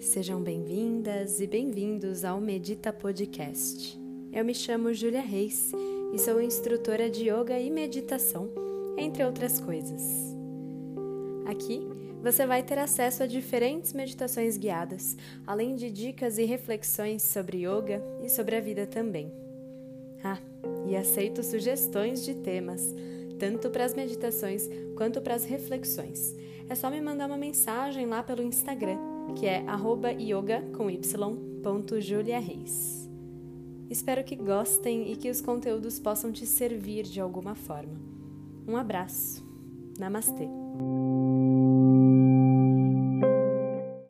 Sejam bem-vindas e bem-vindos ao Medita Podcast. Eu me chamo Julia Reis e sou instrutora de yoga e meditação, entre outras coisas. Aqui você vai ter acesso a diferentes meditações guiadas, além de dicas e reflexões sobre yoga e sobre a vida também. Ah, e aceito sugestões de temas, tanto para as meditações quanto para as reflexões. É só me mandar uma mensagem lá pelo Instagram, que é yoga. Espero que gostem e que os conteúdos possam te servir de alguma forma. Um abraço. Namastê.